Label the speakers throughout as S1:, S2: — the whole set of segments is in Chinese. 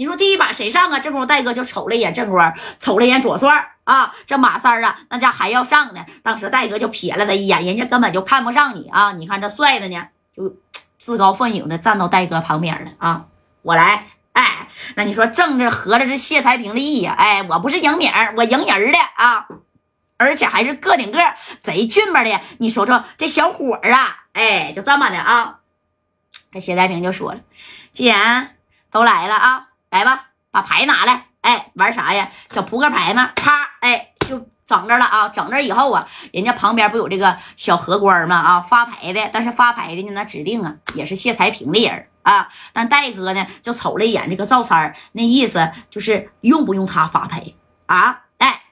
S1: 你说第一把谁上啊？这功夫戴哥就瞅了一眼正光，瞅了一眼左帅啊，这马三啊，那家还要上呢。当时戴哥就瞥了他一眼，人家根本就看不上你啊！你看这帅的呢，就自高奋勇的站到戴哥旁边了啊！我来，哎，那你说正着合着这谢才平的意呀？哎，我不是赢名，我赢人的啊！而且还是个顶个贼俊巴的，你瞅瞅这小伙儿啊，哎，就这么的啊。这谢才平就说了：“既然都来了啊，来吧，把牌拿来，哎，玩啥呀？小扑克牌嘛，啪，哎，就整这了啊。整这以后啊，人家旁边不有这个小荷官吗？啊，发牌的，但是发牌的呢，那指定啊也是谢才平的人啊。但戴哥呢，就瞅了一眼这个赵三那意思就是用不用他发牌啊？”哎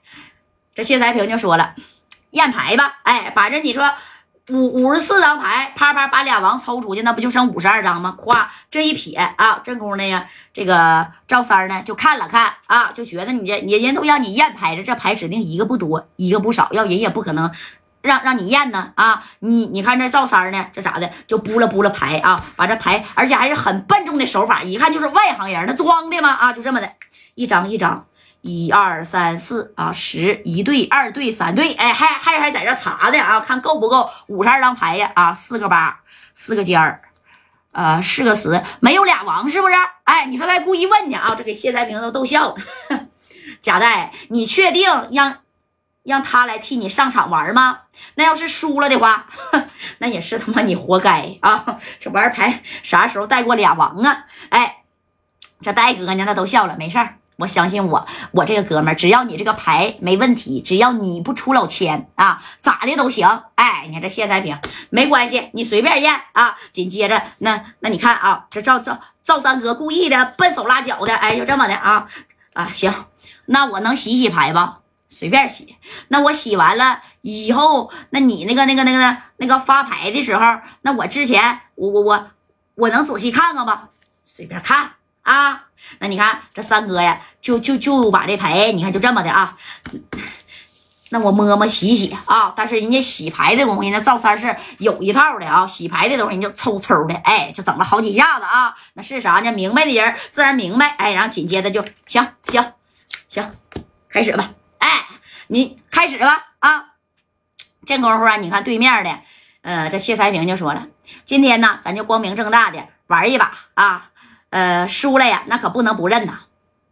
S1: 这谢才平就说了：“验牌吧，哎，把这你说五五十四张牌，啪啪把俩王抽出去，那不就剩五十二张吗？咵，这一撇啊，正宫的呀，这个赵三呢就看了看啊，就觉得你这人人都让你验牌了，这牌指定一个不多，一个不少，要人也不可能让让你验呢啊！你你看这赵三呢，这咋的就拨了拨了牌啊，把这牌，而且还是很笨重的手法，一看就是外行人，他装的吗？啊，就这么的一张一张。”一二三四啊，十一对，二对，三对，哎，还还还在这查的啊，看够不够五十二张牌呀？啊，四个八，四个尖儿，呃，四个十，没有俩王是不是？哎，你说他故意问你啊？这给谢才平都逗笑了。贾代，你确定让让他来替你上场玩吗？那要是输了的话，那也是他妈你活该啊！这玩牌啥时候带过俩王啊？哎，这戴哥呢，那都笑了，没事儿。我相信我，我这个哥们儿，只要你这个牌没问题，只要你不出老千啊，咋的都行。哎，你看这谢三平，没关系，你随便验啊。紧接着，那那你看啊，这赵赵赵三哥故意的笨手拉脚的，哎，就这么的啊啊，行，那我能洗洗牌吧？随便洗。那我洗完了以后，那你那个那个那个那个发牌的时候，那我之前我我我我能仔细看看吧？随便看。啊，那你看这三哥呀，就就就把这牌，你看就这么的啊。那我摸摸洗洗啊，但是人家洗牌的东西，那赵三是有一套的啊。洗牌的东西，人就抽抽的，哎，就整了好几下子啊。那是啥呢？明白的人自然明白，哎，然后紧接着就行行行，开始吧。哎，你开始吧啊。这功夫啊，你看对面的，呃，这谢才平就说了，今天呢，咱就光明正大的玩一把啊。呃，输了呀，那可不能不认呐。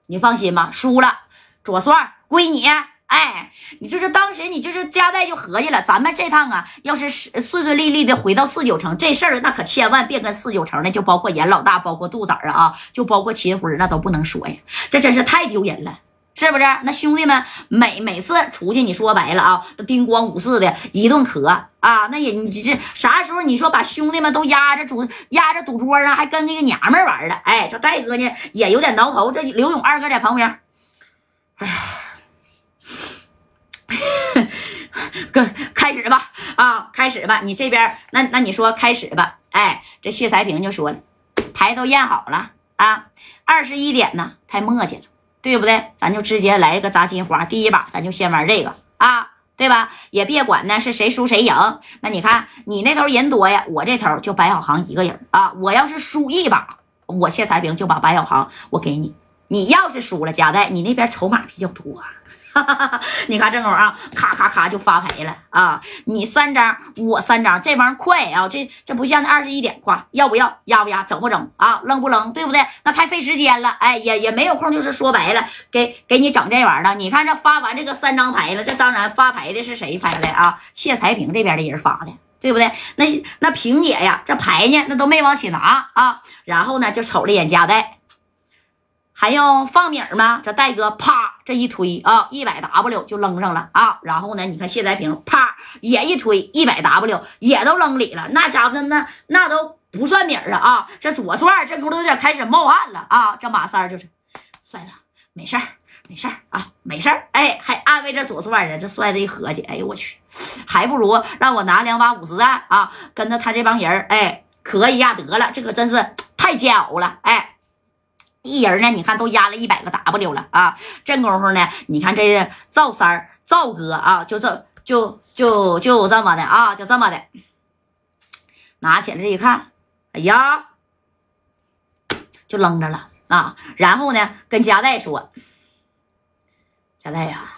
S1: 你放心吧，输了，左帅归你。哎，你就是当时你就是加代就合计了，咱们这趟啊，要是顺顺利利的回到四九城，这事儿那可千万别跟四九城的，就包括严老大，包括杜子儿啊，就包括秦辉那都不能说呀，这真是太丢人了。是不是？那兄弟们每每次出去，你说白了啊，都叮咣五四的一顿咳啊，那也你这啥时候你说把兄弟们都压着赌压着赌桌上，还跟那个娘们玩了？哎，这戴哥呢也有点挠头。这刘勇二哥在旁边，哎呀，哥开始吧啊，开始吧，你这边那那你说开始吧？哎，这谢才平就说了，牌都验好了啊，二十一点呢，太磨叽了。对不对？咱就直接来一个砸金花，第一把咱就先玩这个啊，对吧？也别管那是谁输谁赢。那你看你那头人多呀，我这头就白小航一个人啊。我要是输一把，我谢才平就把白小航我给你。你要是输了，加代你那边筹码比较多。你看这会儿啊，咔咔咔就发牌了啊！你三张，我三张，这玩意快啊！这这不像那二十一点，夸要不要压不压，整不整啊？扔不扔，对不对？那太费时间了，哎，也也没有空，就是说白了，给给你整这玩意儿了。你看这发完这个三张牌了，这当然发牌的是谁发的啊？谢才平这边的人发的，对不对？那那平姐呀，这牌呢，那都没往起拿啊。然后呢，就瞅了一眼加代。还用放米吗？这戴哥啪这一推啊，一百 W 就扔上了啊。然后呢，你看谢才平啪也一推，一百 W 也都扔里了。那家伙那那都不算米啊啊！这左帅这头都有点开始冒汗了啊。这马三就是帅了，没事儿，没事儿啊，没事儿。哎，还安慰这左帅呢。这帅子一合计，哎呦我去，还不如让我拿两把五十弹啊，跟着他这帮人哎磕一下得了。这可真是太煎熬了，哎。一人呢，你看都压了一百个 W 了啊！这功夫呢，你看这赵三儿、赵哥啊，就这就就就这么的啊，就这么的，拿起来一看，哎呀，就扔着了啊，然后呢跟嘉代说：“嘉代呀。”